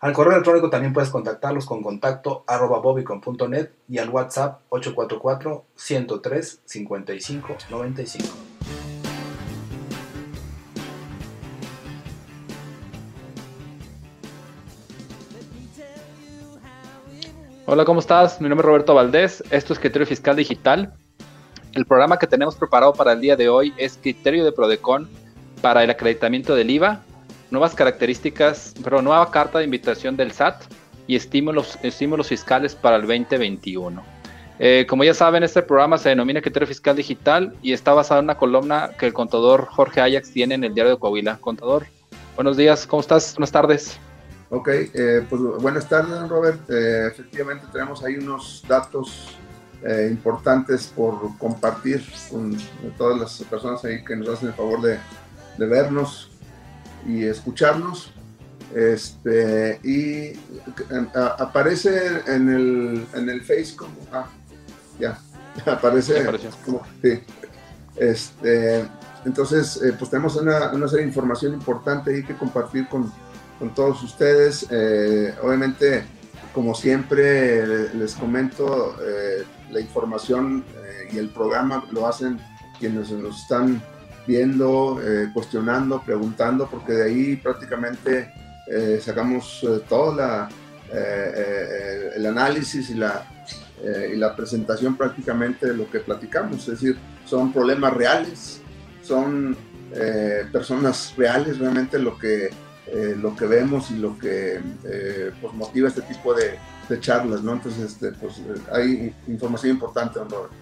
Al correo electrónico también puedes contactarlos con contacto arroba bobicon.net y al WhatsApp 844-103-5595. Hola, ¿cómo estás? Mi nombre es Roberto Valdés. Esto es Criterio Fiscal Digital. El programa que tenemos preparado para el día de hoy es Criterio de Prodecon para el acreditamiento del IVA, nuevas características, pero nueva carta de invitación del SAT y estímulos, estímulos fiscales para el 2021. Eh, como ya saben, este programa se denomina Criterio Fiscal Digital y está basado en una columna que el contador Jorge Ajax tiene en el diario de Coahuila. Contador, buenos días, ¿cómo estás? Buenas tardes. Ok, eh, pues buenas tardes, Robert. Eh, efectivamente tenemos ahí unos datos eh, importantes por compartir con todas las personas ahí que nos hacen el favor de, de vernos y escucharnos. Este, y aparece en el, en el Face como, ah, ya, aparece como, sí. Este, entonces, eh, pues tenemos una, una, serie de información importante ahí que compartir con, con todos ustedes. Eh, obviamente, como siempre les comento, eh, la información y el programa lo hacen quienes nos están viendo, eh, cuestionando, preguntando, porque de ahí prácticamente eh, sacamos todo la, el análisis y la, y la presentación prácticamente de lo que platicamos. Es decir, son problemas reales, son personas reales realmente lo que, lo que vemos y lo que pues motiva este tipo de, de charlas, ¿no? Entonces, este, pues hay información importante, don Robert.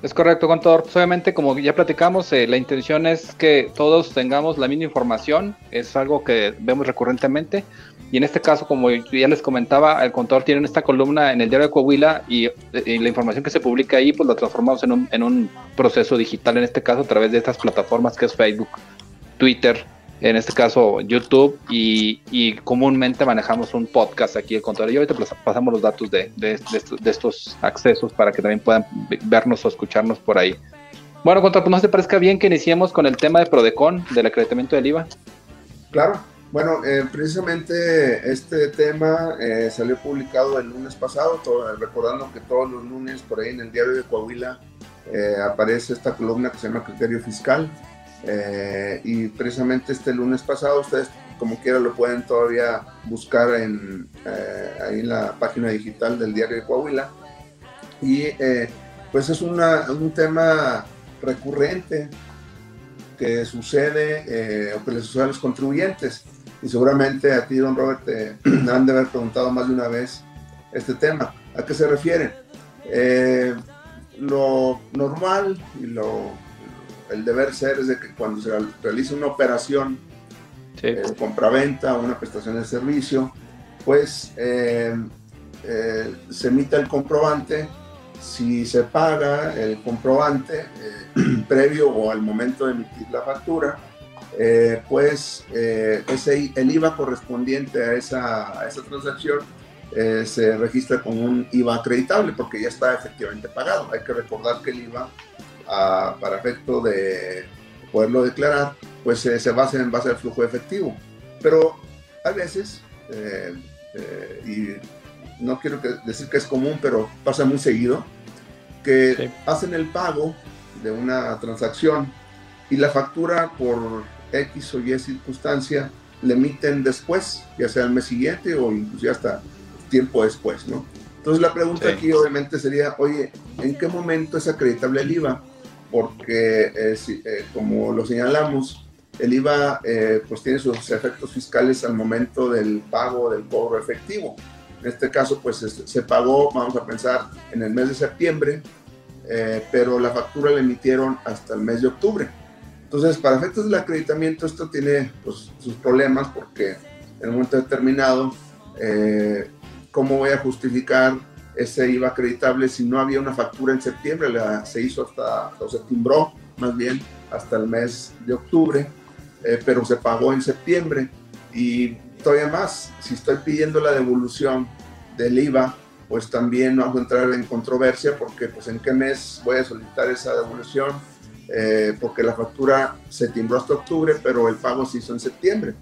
Es correcto, contador. Pues, obviamente, como ya platicamos, eh, la intención es que todos tengamos la misma información. Es algo que vemos recurrentemente. Y en este caso, como ya les comentaba, el contador tiene esta columna en el diario de Coahuila y, y la información que se publica ahí, pues la transformamos en un, en un proceso digital, en este caso a través de estas plataformas que es Facebook, Twitter, en este caso YouTube, y, comúnmente manejamos un podcast aquí el contador. Y ahorita pasamos los datos de, de, estos accesos para que también puedan vernos o escucharnos por ahí. Bueno, contador, ¿no te parezca bien que iniciemos con el tema de Prodecon, del acreditamiento del IVA? Claro, bueno, eh, precisamente este tema eh, salió publicado el lunes pasado, recordando que todos los lunes por ahí en el diario de Coahuila eh, aparece esta columna que se llama Criterio Fiscal. Eh, y precisamente este lunes pasado, ustedes como quiera lo pueden todavía buscar en, eh, ahí en la página digital del diario de Coahuila. Y eh, pues es un tema recurrente que sucede o que les sucede a los contribuyentes. Y seguramente a ti, don Robert, te han de haber preguntado más de una vez este tema. ¿A qué se refiere? lo normal y lo el deber ser es de que cuando se realiza una operación, sí. eh, compraventa o una prestación de servicio, pues eh, eh, se emite el comprobante. Si se paga el comprobante eh, previo o al momento de emitir la factura, eh, pues ese, el IVA correspondiente a esa, a esa transacción se registra como un IVA acreditable porque ya está efectivamente pagado. Hay que recordar que el IVA para efecto de poderlo declarar, pues eh, se basa en base al flujo efectivo. Pero a veces, eh, eh, y no quiero decir que es común, pero pasa muy seguido, que hacen el pago de una transacción y la factura por X o Y circunstancia le emiten después, ya sea el mes siguiente o inclusive hasta tiempo después, ¿no? Entonces la pregunta aquí obviamente sería, oye, ¿en qué momento es acreditable el IVA? Porque eh, eh, como lo señalamos, el IVA eh, pues tiene sus efectos fiscales al momento del pago del cobro efectivo. En este caso pues se pagó, vamos a pensar, en el mes de septiembre, pero la factura la emitieron hasta el mes de octubre. Entonces, para efectos del acreditamiento, esto tiene pues, sus problemas porque en un momento determinado ¿cómo voy a justificar ese IVA acreditable si no había una factura en septiembre? La, se hizo hasta, o se timbró más bien hasta el mes de octubre, pero se pagó en septiembre. Y todavía más, si estoy pidiendo la devolución del IVA, pues también vamos a entrar en controversia porque pues en qué mes voy a solicitar esa devolución, eh, porque la factura se timbró hasta octubre, pero el pago se hizo en septiembre.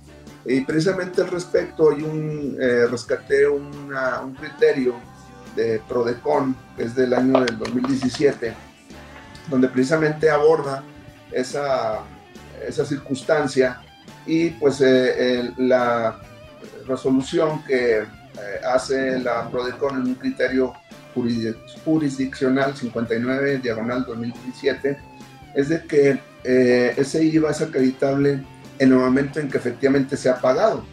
Y precisamente al respecto, hay un, eh, rescaté un criterio de Prodecon, que es del año del 2017, donde precisamente aborda esa, esa circunstancia y pues eh, la resolución que eh, hace la PRODECON en un criterio jurisdiccional 59 diagonal 2017 es de que eh, ese IVA es acreditable en el momento en que efectivamente se ha pagado.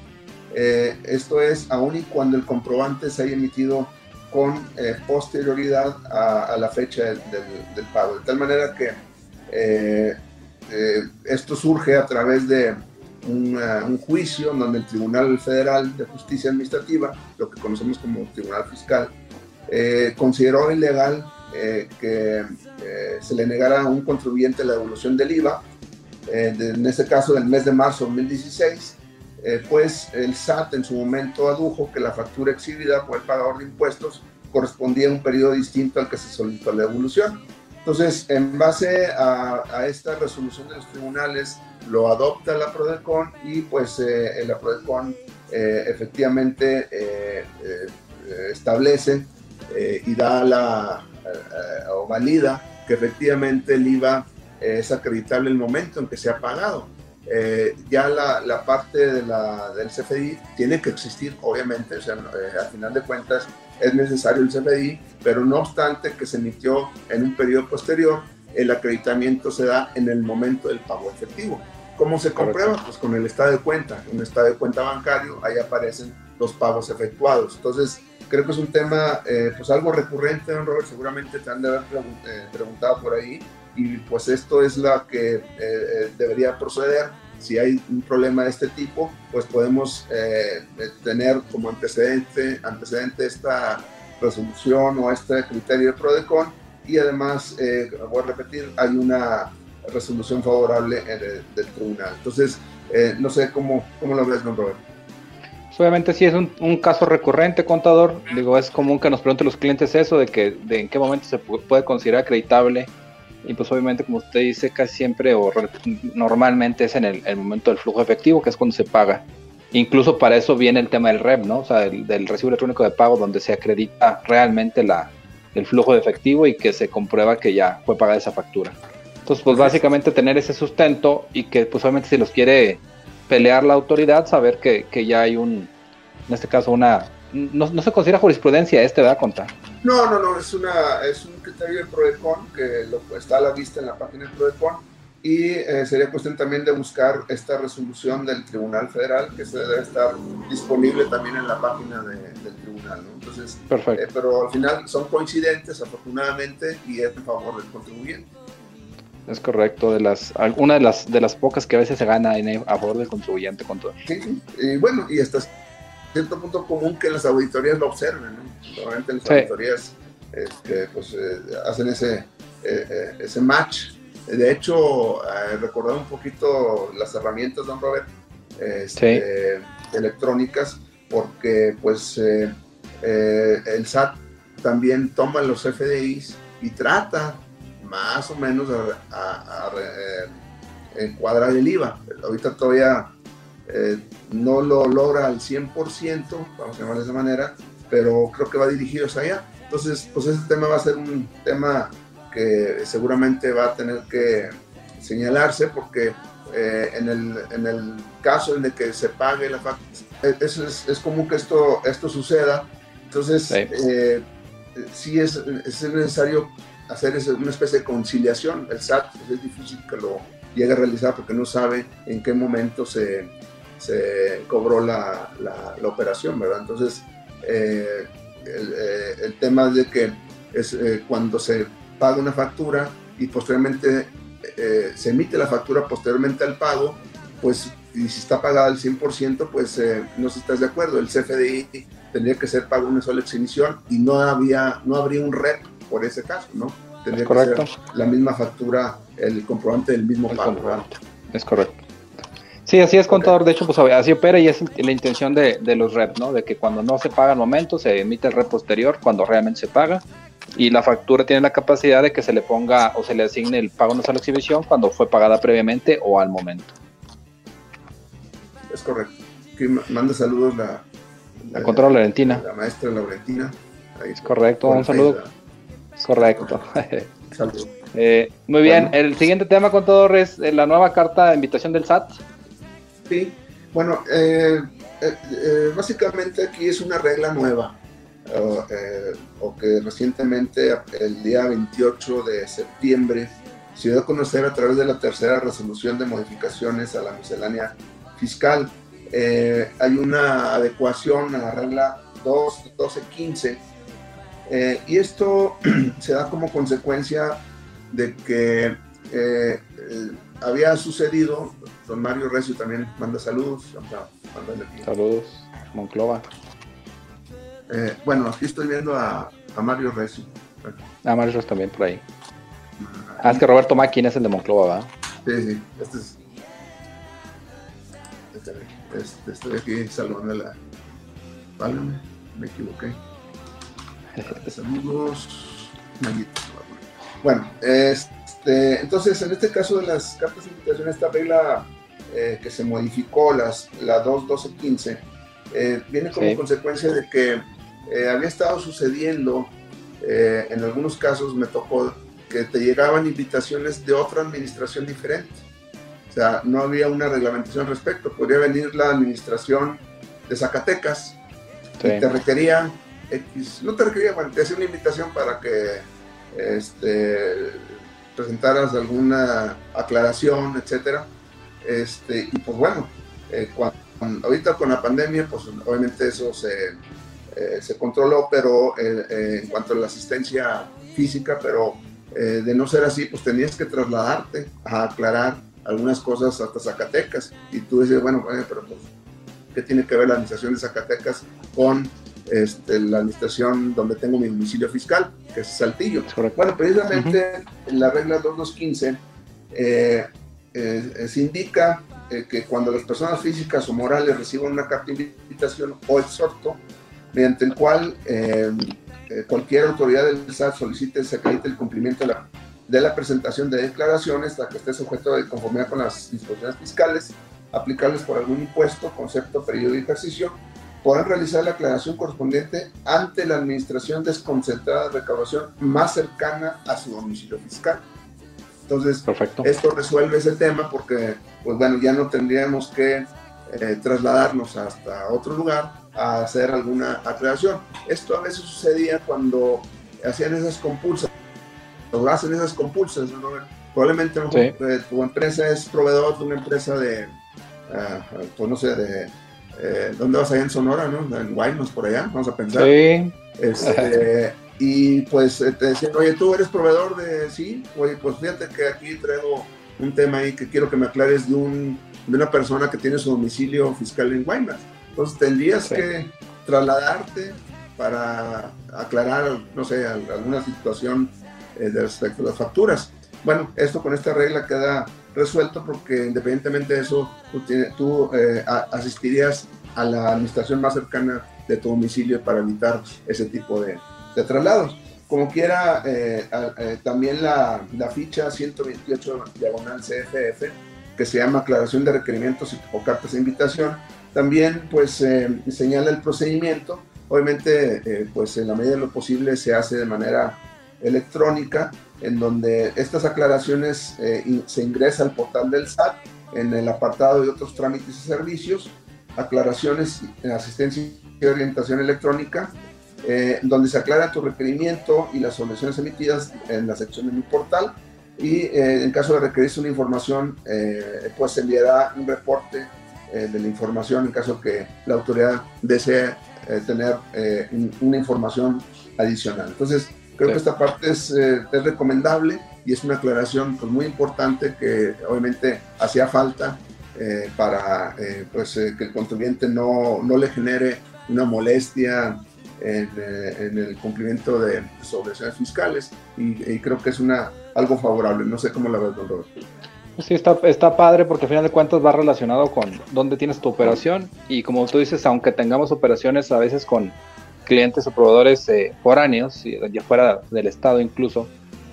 esto es, aun y cuando el comprobante se haya emitido con posterioridad a, la fecha del, pago. De tal manera que esto surge a través de un juicio donde el Tribunal Federal de Justicia Administrativa, lo que conocemos como Tribunal Fiscal, eh, consideró ilegal eh, que eh, se le negara a un contribuyente la devolución del IVA, en este caso del mes de marzo de 2016, pues el SAT en su momento adujo que la factura exhibida por el pagador de impuestos correspondía a un periodo distinto al que se solicitó la devolución. Entonces, en base a, a esta resolución de los tribunales, lo adopta la PRODECON y pues eh, la PRODECON eh, efectivamente eh, establece y da la o valida que efectivamente el IVA es acreditable el momento en que se ha pagado. Ya la, la parte de la, del CFDI tiene que existir, obviamente, o sea, al final de cuentas es necesario el CFDI, pero no obstante que se emitió en un periodo posterior, el acreditamiento se da en el momento del pago efectivo. ¿Cómo se comprueba? Pues con el estado de cuenta. En el estado de cuenta bancario, ahí aparecen los pagos efectuados. Entonces, creo que es un tema, eh, pues algo recurrente, don Robert, seguramente te han de haber eh, preguntado por ahí. Y pues esto es la que eh, debería proceder. Si hay un problema de este tipo, pues podemos tener como antecedente, antecedente esta resolución o este criterio de PRODECON. Y además, voy a repetir, hay una resolución favorable del tribunal. Entonces, eh, no sé cómo, cómo lo ves, don Robert. Pues, obviamente sí es un, caso recurrente, contador. Digo, es común que nos pregunten los clientes eso, de que de en qué momento se puede considerar acreditable. Y pues obviamente, como usted dice, casi siempre o normalmente es en el, momento del flujo efectivo, que es cuando se paga. Incluso para eso viene el tema del REP, ¿no? O sea, del recibo electrónico de pago, donde se acredita realmente la, el flujo de efectivo y que se comprueba que ya fue pagada esa factura. Entonces, pues básicamente tener ese sustento y que pues obviamente si los quiere pelear la autoridad, saber que, que ya hay un, en este caso una, no, no, se considera jurisprudencia este, ¿verdad? Contar. No, no, no, es, una, es un criterio del PRODECON que lo, está a la vista en la página del PRODECON y eh, sería cuestión también de buscar esta resolución del Tribunal Federal que se debe estar disponible también en la página del Tribunal, ¿no? Entonces, Perfecto. Eh, pero al final son coincidentes afortunadamente y es en favor del contribuyente. Es correcto, de las, una de las, de las pocas que a veces se gana en, a favor del contribuyente con todo. Sí, y bueno, y hasta cierto punto común que las auditorías lo observen, ¿no? Normalmente las auditorías este, pues, eh, hacen ese, eh, eh, ese match. De hecho, recordar un poquito las herramientas, don Robert, este, electrónicas, porque pues el SAT también toma los FDIs y trata más o menos a, eh, encuadrar el IVA. Ahorita todavía eh, no lo logra al 100%, vamos a llamarlo de esa manera, pero creo que va dirigido hacia allá. Entonces, pues ese tema va a ser un tema que seguramente va a tener que señalarse porque eh, en, el, en, el, caso en el que se pague la factura, es, es, común que esto, esto suceda. Entonces, sí, es, es, necesario hacer una especie de conciliación. El SAT pues, es difícil que lo llegue a realizar porque no sabe en qué momento se, se cobró la, la, operación, ¿verdad? Entonces, eh, eh, el, tema de que es eh, cuando se paga una factura y posteriormente se emite la factura posteriormente al pago, pues y si está pagada al 100%, pues eh, no sé si estás de acuerdo, el CFDI tendría que ser pago una sola exhibición y no, había, no habría un REP por ese caso, ¿no? Tendría que ser la misma factura, el comprobante del mismo pago. Es correcto. Sí, así es, contador. De hecho, pues así opera y es la intención de, de, los REP, ¿no? De que cuando no se paga al momento, se emite el REP posterior, cuando realmente se paga. Y la factura tiene la capacidad de que se le ponga o se le asigne el pago en una sola exhibición cuando fue pagada previamente o al momento. Es correcto. Que manda saludos la, la, la Laurentina. La maestra Laurentina. es correcto, un saludo. Correcto. Saludos. Eh, muy bien, el siguiente tema, contador, es eh, la nueva carta de invitación del SAT. Sí, bueno, eh, básicamente aquí es una regla nueva, o que recientemente, el día 28 de septiembre, se dio a conocer a través de la tercera resolución de modificaciones a la miscelánea fiscal. hay una adecuación a la regla 2, 1215, y esto se da como consecuencia de que eh, eh, había sucedido, don Mario Recio también manda saludos. Saludos, Monclova. Eh, bueno, aquí estoy viendo a, Mario Recio. A Mario Recio también por ahí. Ah, es que Roberto Máquina es el de Monclova, ¿va? Sí, sí, este es. Este, estoy aquí saludando la. Válgame, me equivoqué. Saludos. Bueno, este, entonces en este caso de las cartas de invitación, esta regla eh, que se modificó, las, la 2.12.15, eh, viene como consecuencia de que eh, había estado sucediendo, en algunos casos me tocó que te llegaban invitaciones de otra administración diferente. O sea, no había una reglamentación al respecto. Podría venir la administración de Zacatecas y te requería X, no te requería, bueno, te hacía una invitación para que este, presentaras alguna aclaración, etcétera. Este, y pues bueno, eh, ahorita con la pandemia, pues obviamente eso se, eh, se controló, pero eh, en cuanto a la asistencia física, pero de no ser así, pues tenías que trasladarte a aclarar algunas cosas hasta Zacatecas. Y tú dices, bueno, pero pues, ¿qué tiene que ver la administración de Zacatecas con este, la administración donde tengo mi domicilio fiscal, que es Saltillo. Bueno, precisamente en la regla 2215 eh, eh, se indica eh, que cuando las personas físicas o morales reciban una carta de invitación o exhorto, mediante el cual cualquier autoridad del SAT solicite se acredite el cumplimiento de la, de la presentación de declaraciones hasta que esté sujeto de conformidad con las disposiciones fiscales aplicables por algún impuesto, concepto, periodo y ejercicio, podrán realizar la aclaración correspondiente ante la administración desconcentrada de recaudación más cercana a su domicilio fiscal. Entonces, Perfecto. esto resuelve ese tema porque, pues bueno, ya no tendríamos que eh, trasladarnos hasta otro lugar a hacer alguna aclaración. Esto a veces sucedía cuando hacían esas compulsas, o hacen esas compulsas, probablemente eh, tu empresa es proveedor de una empresa de, uh, pues no sé, de eh, ¿dónde vas allá en Sonora, no? En Guaymas, por allá, vamos a pensar. Sí. Este, y pues eh, te decían, oye, tú eres proveedor de, sí, oye, pues fíjate que aquí traigo un tema ahí que quiero que me aclares de, un, de una persona que tiene su domicilio fiscal en Guaymas. Entonces tendrías que trasladarte para aclarar, no sé, alguna situación eh, de respecto a las facturas. Bueno, esto con esta regla queda resuelto porque independientemente de eso, tú, eh, asistirías a la administración más cercana de tu domicilio para evitar ese tipo de, traslados. Como quiera, eh, eh, también la, la, ficha 128 diagonal CFF, que se llama aclaración de requerimientos o cartas de invitación, también pues señala el procedimiento. Obviamente, pues en la medida de lo posible se hace de manera electrónica en donde estas aclaraciones eh, se ingresa al portal del SAT en el apartado de otros trámites y servicios, aclaraciones en asistencia y orientación electrónica, eh, donde se aclara tu requerimiento y las soluciones emitidas en la sección de mi portal y eh, en caso de requerirse una información, pues se enviará un reporte de la información en caso que la autoridad desee tener una información adicional. Entonces, Creo que esta parte es, eh, es, recomendable y es una aclaración pues, muy importante que obviamente hacía falta eh, para eh, pues, que el contribuyente no, no, le genere una molestia en, el cumplimiento de sus obligaciones fiscales y, creo que es una, algo favorable. No sé cómo la ves, don Roberto. Sí, está, está padre porque al final de cuentas va relacionado con dónde tienes tu operación y como tú dices, aunque tengamos operaciones a veces con clientes o proveedores eh, foráneos, ya fuera del estado incluso,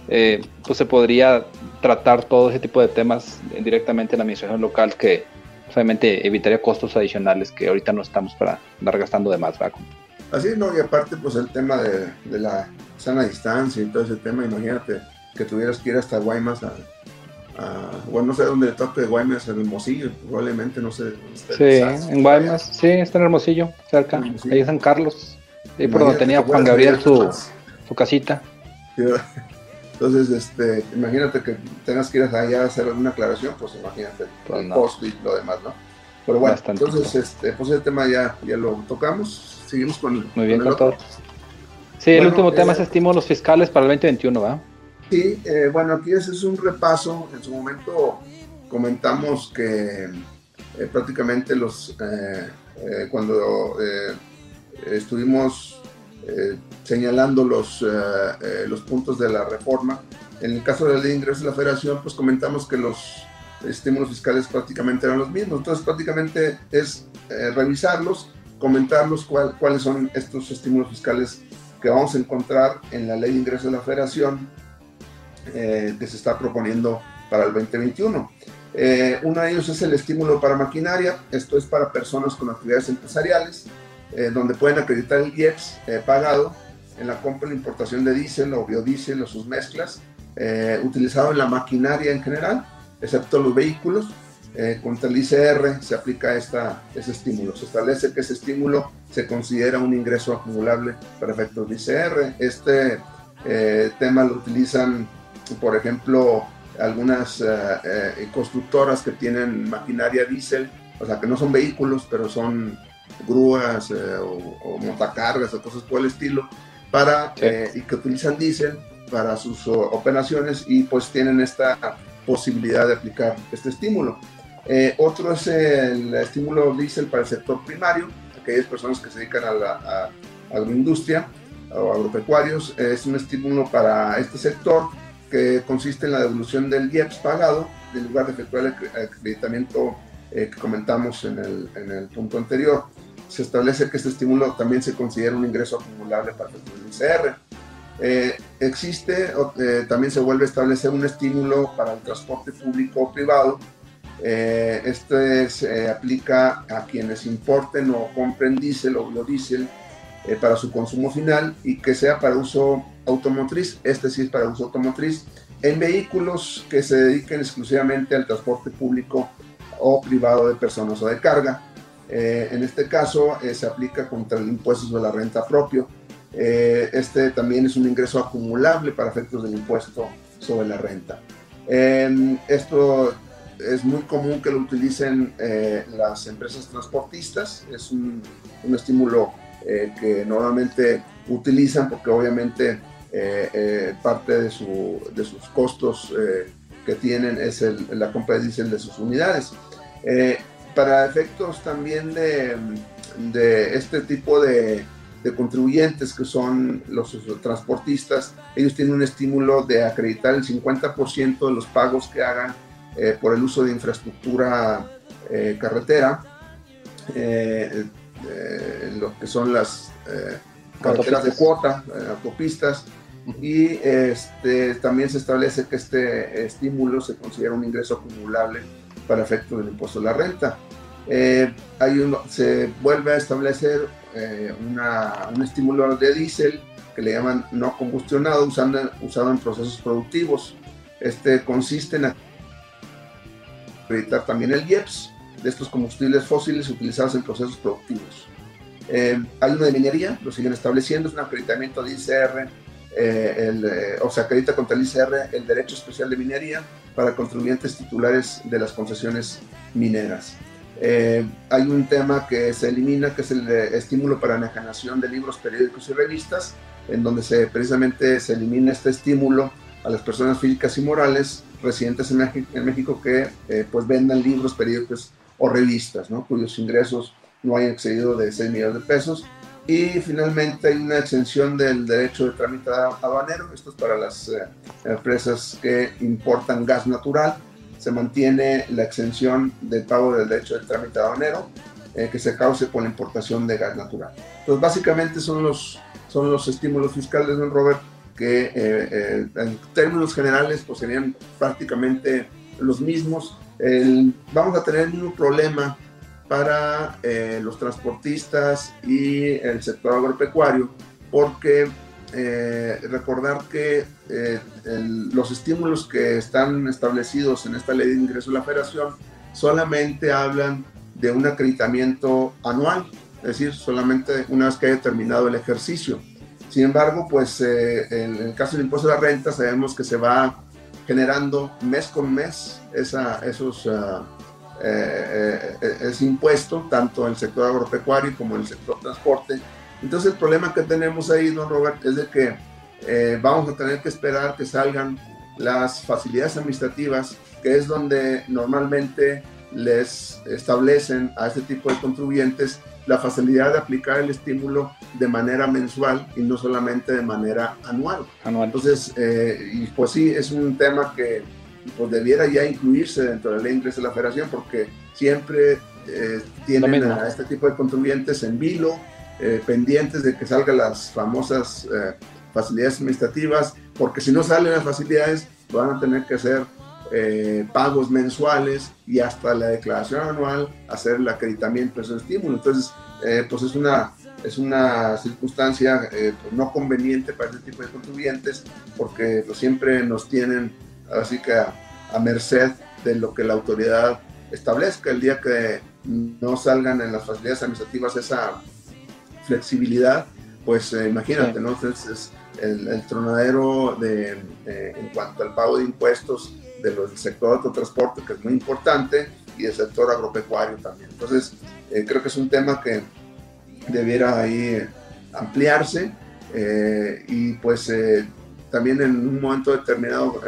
eh, pues se podría tratar todo ese tipo de temas directamente en la administración local que obviamente evitaría costos adicionales que ahorita no estamos para andar gastando de más, ¿verdad? Así, no, y aparte pues el tema de, de la sana distancia y todo ese tema, imagínate que tuvieras que ir hasta Guaymas a bueno, no sé dónde toque Guaymas, en Hermosillo, probablemente, no sé. Sí, en Guaymas, sí, está en Hermosillo, cerca, ahí en San Carlos, ahí por donde tenía Juan Gabriel su, su, casita. Entonces, este, imagínate que tengas que ir allá a hacer alguna aclaración, pues imagínate pues el post y lo demás, ¿no? Pero bueno, entonces, este, pues el tema ya, ya lo tocamos, seguimos con, Muy bien, con, todo. Sí, el último tema eh, es estímulos fiscales para el 2021, ¿verdad? Sí, eh, bueno, aquí ese es un repaso. En su momento comentamos que eh, prácticamente los eh, cuando estuvimos señalando los, los puntos de la reforma, en el caso de la ley de ingresos de la federación, pues comentamos que los estímulos fiscales prácticamente eran los mismos. Entonces prácticamente es revisarlos, comentarlos cuáles son estos estímulos fiscales que vamos a encontrar en la ley de ingresos de la federación eh, que se está proponiendo para el 2021. Eh, uno de ellos es el estímulo para maquinaria, esto es para personas con actividades empresariales, eh, donde pueden acreditar el IEPS pagado en la compra y la importación de diésel o biodiesel o sus mezclas, utilizado en la maquinaria en general, excepto los vehículos. contra el ICR se aplica esta, ese estímulo. Se establece que ese estímulo se considera un ingreso acumulable para efectos de ICR. Este tema lo utilizan por ejemplo, algunas eh, eh, constructoras que tienen maquinaria diésel, o sea, que no son vehículos, pero son grúas eh, o, montacargas o cosas por el estilo, para, y que utilizan diésel para sus operaciones y pues tienen esta posibilidad de aplicar este estímulo. otro es el estímulo diésel para el sector primario, aquellas personas que se dedican a la agroindustria o agropecuarios, es un estímulo para este sector que consiste en la devolución del IEPS pagado en lugar de efectuar el acreditamiento eh, que comentamos en el, en el, punto anterior. Se establece que este estímulo también se considera un ingreso acumulable para el ICR. Eh, existe, eh, también se vuelve a establecer un estímulo para el transporte público o privado. este se aplica a quienes importen o compren diésel o biodiesel para su consumo final y que sea para uso automotriz, este sí es para uso automotriz, en vehículos que se dediquen exclusivamente al transporte público o privado de personas o de carga. Eh, en este caso eh, se aplica contra el impuesto sobre la renta propio. Eh, este también es un ingreso acumulable para efectos del impuesto sobre la renta. esto es muy común que lo utilicen las empresas transportistas, es un, un estímulo que normalmente utilizan porque obviamente eh, eh, parte de, su, de, sus costos eh, que tienen es la compra de diésel de sus unidades. Para efectos también de, de este tipo de, de, contribuyentes que son los, transportistas, ellos tienen un estímulo de acreditar el 50% de los pagos que hagan por el uso de infraestructura carretera, lo que son las carreteras de cuota, autopistas, y este, también se establece que este estímulo se considera un ingreso acumulable para efecto del impuesto a la renta. Eh, hay uno, se vuelve a establecer eh, un estímulo de diésel que le llaman no combustionado, usando, usado en procesos productivos. Este consiste en acreditar también el IEPS de estos combustibles fósiles utilizados en procesos productivos. Eh, hay uno de minería, lo siguen estableciendo, es un acreditamiento de ICR eh, el, eh, o se acredita contra el ICR el derecho especial de minería para contribuyentes titulares de las concesiones mineras. Eh, hay un tema que se elimina, que es el estímulo para la enajenación de libros, periódicos y revistas, en donde precisamente se elimina este estímulo a las personas físicas y morales residentes en, México que eh, pues vendan libros, periódicos o revistas, ¿no? cuyos ingresos no hayan excedido de 6 millones de pesos. Y finalmente hay una exención del derecho de trámite aduanero, esto es para las eh, empresas que importan gas natural. Se mantiene la exención del pago del derecho de trámite aduanero eh, que se cause con la importación de gas natural. Entonces, básicamente son los, son los estímulos fiscales, don Robert, que eh, eh, en términos generales pues serían prácticamente los mismos. vamos a tener el mismo problema para eh, los transportistas y el sector agropecuario, porque recordar que los estímulos que están establecidos en esta ley de ingreso a la federación solamente hablan de un acreditamiento anual, es decir, solamente una vez que haya terminado el ejercicio. Sin embargo, pues eh, en el caso del impuesto de la renta sabemos que se va generando mes con mes esa, esos, uh, ese impuesto, tanto en el sector agropecuario como en el sector transporte. Entonces el problema que tenemos ahí, don Robert, es de que vamos a tener que esperar que salgan las facilidades administrativas, que es donde normalmente les establecen a este tipo de contribuyentes la facilidad de aplicar el estímulo de manera mensual y no solamente de manera anual. Entonces, eh, y pues sí, es un tema que pues debiera ya incluirse dentro de la ley de de la federación porque siempre eh, tienen a este tipo de contribuyentes en vilo, eh, pendientes de que salgan las famosas facilidades administrativas, porque si no salen las facilidades van a tener que hacer eh, pagos mensuales y hasta la declaración anual hacer el acreditamiento de esos estímulo. Entonces, eh, pues es una, es una circunstancia eh, no conveniente para este tipo de contribuyentes porque pues siempre nos tienen así que a, merced de lo que la autoridad establezca. El día que no salgan en las facilidades administrativas esa flexibilidad, pues imagínate, ¿no? Entonces, el, el tronadero de, en cuanto al pago de impuestos del sector autotransporte, que es muy importante, y del sector agropecuario también. Entonces, eh, creo que es un tema que debiera ahí ampliarse eh, y pues eh, también en un momento determinado,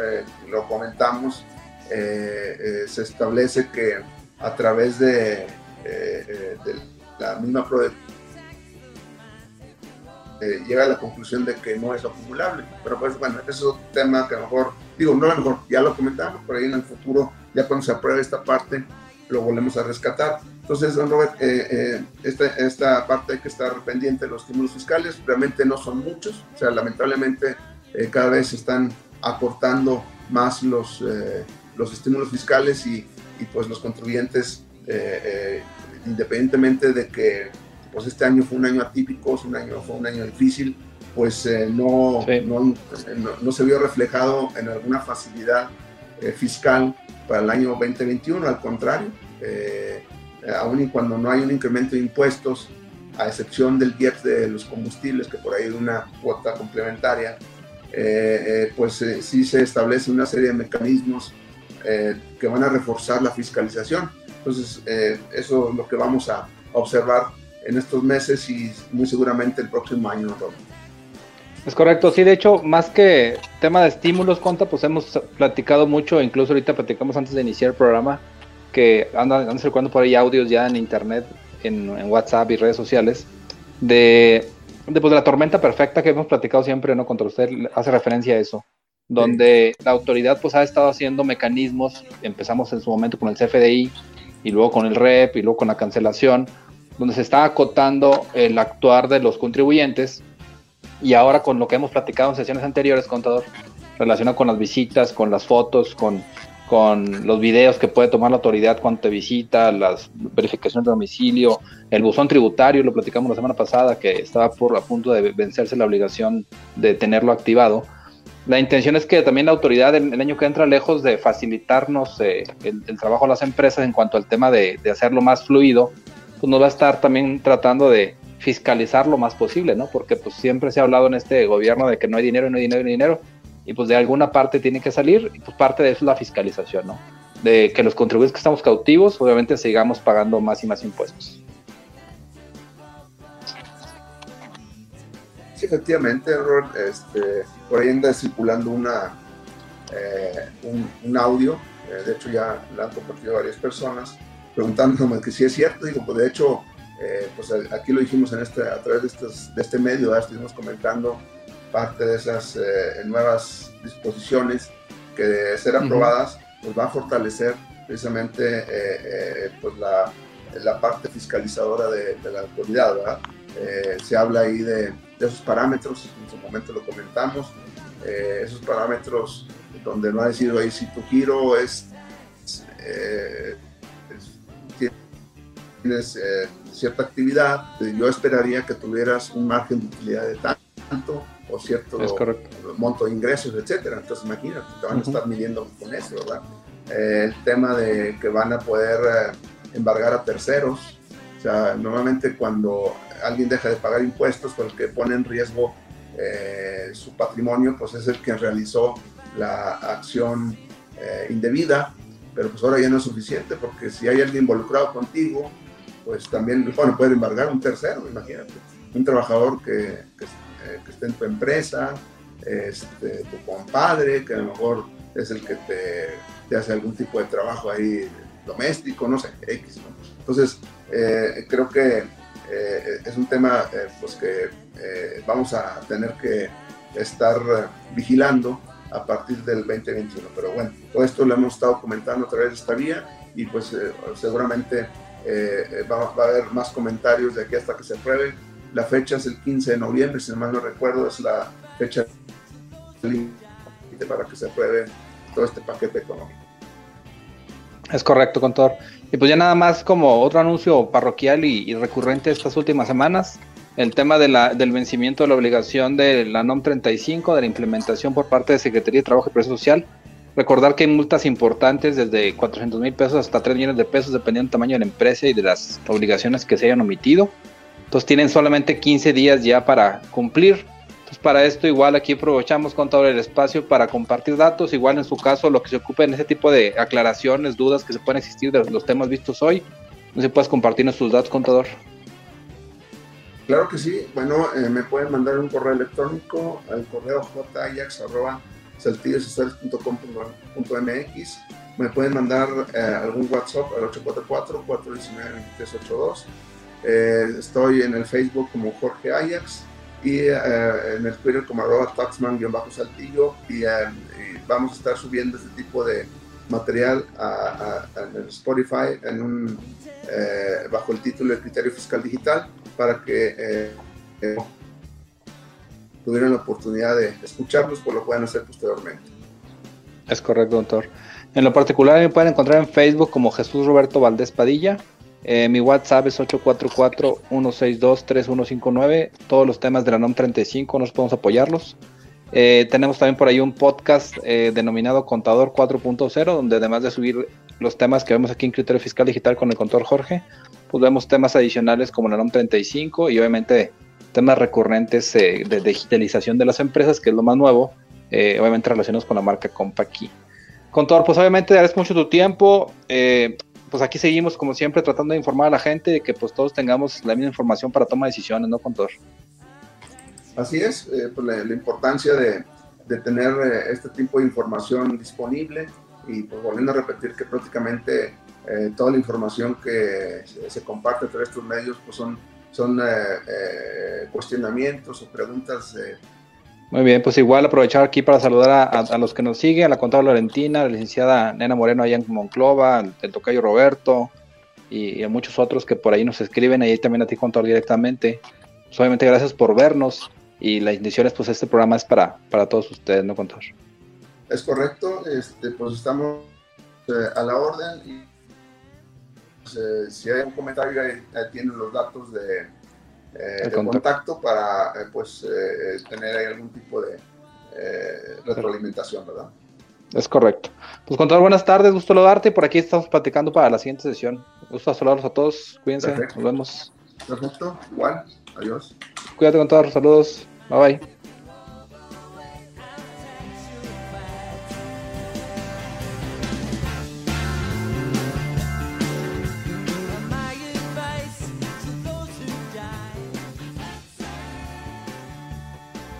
lo comentamos, se establece que a través de, de la misma llega a la conclusión de que no es acumulable. Pero pues bueno, eso es un tema que a lo mejor Digo, no a lo mejor, ya lo comentamos, por ahí en el futuro, ya cuando se apruebe esta parte, lo volvemos a rescatar. Entonces, don Robert, eh, eh, esta, esta, parte hay que estar pendiente de los estímulos fiscales, realmente no son muchos, o sea, lamentablemente eh, cada vez se están acortando más los, los estímulos fiscales y, y, pues los contribuyentes, independientemente de que pues este año fue un año atípico, un año, fue un año difícil, pues eh, no, no, no, se vio reflejado en alguna facilidad eh, fiscal para el año 2021, al contrario, eh, aún y cuando no hay un incremento de impuestos, a excepción del GIEPS de los combustibles, que por ahí hay una cuota complementaria, pues sí se establece una serie de mecanismos que van a reforzar la fiscalización. Entonces, eso es lo que vamos a observar en estos meses y muy seguramente el próximo año. Es correcto, sí, de hecho, más que tema de estímulos, Conta, pues hemos platicado mucho, incluso ahorita platicamos antes de iniciar el programa, que andan, andan circulando por ahí audios ya en internet, en, WhatsApp y redes sociales, de, de, pues, de, la tormenta perfecta que hemos platicado siempre, ¿no? Contra usted hace referencia a eso, donde la autoridad pues ha estado haciendo mecanismos, empezamos en su momento con el CFDI, y luego con el REP, y luego con la cancelación, donde se está acotando el actuar de los contribuyentes y ahora con lo que hemos platicado en sesiones anteriores, contador, relacionado con las visitas, con las fotos, con, con los videos que puede tomar la autoridad cuando te visita, las verificaciones de domicilio, el buzón tributario, lo platicamos la semana pasada, que estaba por a punto de vencerse la obligación de tenerlo activado. La intención es que también la autoridad el, año que entra, lejos de facilitarnos eh, el, trabajo a las empresas en cuanto al tema de, de hacerlo más fluido, pues nos va a estar también tratando de, fiscalizar lo más posible, ¿no? Porque pues siempre se ha hablado en este gobierno de que no hay dinero, no hay dinero, no hay dinero, y pues de alguna parte tiene que salir, y pues parte de eso es la fiscalización, ¿no? De que los contribuyentes que estamos cautivos, obviamente sigamos pagando más y más impuestos. Sí, efectivamente, Robert, este, por ahí anda circulando una, un, audio, de hecho ya lo han compartido varias personas, preguntándome que si es cierto, digo, pues de hecho, pues aquí lo dijimos en este, a través de, estos, de este medio, estuvimos comentando parte de esas nuevas disposiciones que de ser aprobadas, pues va a fortalecer precisamente eh, eh, pues la, la, parte fiscalizadora de, la autoridad. ¿verdad? Eh, se habla ahí de, de, esos parámetros, en su momento lo comentamos, esos parámetros donde no ha decidido ahí si tu giro es, tienes cierta actividad, yo esperaría que tuvieras un margen de utilidad de tanto o cierto monto de ingresos, etcétera. Entonces, imagínate, te van a estar midiendo con eso, ¿verdad? Eh, el tema de que van a poder eh, embargar a terceros. O sea, normalmente cuando alguien deja de pagar impuestos, pues el que pone en riesgo eh, su patrimonio, pues es el que realizó la acción indebida, pero pues ahora ya no es suficiente, porque si hay alguien involucrado contigo, pues también, bueno, puede embargar un tercero, imagínate, un trabajador que, que eh, que esté en tu empresa, este, tu compadre, que a lo mejor es el que te, hace algún tipo de trabajo ahí doméstico, no sé, X. Entonces, eh, creo que eh, es un tema pues que vamos a tener que estar vigilando a partir del 2021. Pero bueno, todo esto lo hemos estado comentando a través de esta vía y pues seguramente va, va, a haber más comentarios de aquí hasta que se apruebe la fecha es el 15 de noviembre, si no mal no recuerdo, es la fecha para que se apruebe todo este paquete económico. Es correcto, contador. Y pues ya nada más como otro anuncio parroquial y, recurrente estas últimas semanas, el tema de la, del vencimiento de la obligación de la NOM 35, de la implementación por parte de Secretaría de Trabajo y Presión Social. Recordar que hay multas importantes desde 400 mil pesos hasta 3 millones de pesos, dependiendo del tamaño de la empresa y de las obligaciones que se hayan omitido. Entonces tienen solamente 15 días ya para cumplir. Entonces para esto igual aquí aprovechamos contador el espacio para compartir datos, igual en su caso lo que se ocupe en ese tipo de aclaraciones, dudas que se pueden existir de los temas vistos hoy. No sé si puedes compartirnos sus datos, contador. Claro que sí. Bueno, eh, me pueden mandar un correo electrónico al correo jayax.saltillosassociados.com.mx. Me pueden mandar algún WhatsApp al 844-419-2382 eh, estoy en el Facebook como Jorge Ajax y eh, en el Twitter como arroba taxman-saltillo eh, y, vamos a estar subiendo este tipo de material a, Spotify bajo el título de Criterio Fiscal Digital para que tuvieran la oportunidad de escucharlos, pues lo puedan hacer posteriormente. Es correcto, doctor. En lo particular me pueden encontrar en Facebook como Jesús Roberto Valdés Padilla eh, mi WhatsApp es 844-162-3159. Todos los temas de la NOM 35 nos podemos apoyarlos. Eh, tenemos también por ahí un podcast eh, denominado Contador 4.0, donde además de subir los temas que vemos aquí en Criterio Fiscal Digital con el contador Jorge, pues vemos temas adicionales como la NOM 35 y obviamente temas recurrentes de digitalización de las empresas, que es lo más nuevo, obviamente relacionados con la marca Compa aquí. Contador, pues obviamente agradezco mucho tu tiempo pues aquí seguimos como siempre tratando de informar a la gente de que pues todos tengamos la misma información para tomar decisiones, ¿no, Contor? Así es, eh, pues la, importancia de, de tener eh, este tipo de información disponible y pues volviendo a repetir que prácticamente eh, toda la información que se, comparte entre estos medios pues son, son cuestionamientos o preguntas muy bien, pues igual aprovechar aquí para saludar a, los que nos siguen, a la contadora Lorentina, a la licenciada Nena Moreno allá en Monclova, el tocayo Roberto y, a muchos otros que por ahí nos escriben, ahí también a ti contador directamente. Pues obviamente gracias por vernos y la intención es pues este programa es para, para todos ustedes, ¿no, contador? Es correcto, este, pues estamos eh, a la orden y pues, eh, si hay un comentario ahí, tienen los datos de eh, contacto. para eh, pues eh, tener ahí algún tipo de retroalimentación, ¿verdad? Es correcto. Pues contador, buenas tardes, gusto saludarte. Por aquí estamos platicando para la siguiente sesión. Gusto saludarlos a todos. Cuídense. Nos vemos. Perfecto. Igual. Adiós. Cuídate, contador. Saludos. Bye bye.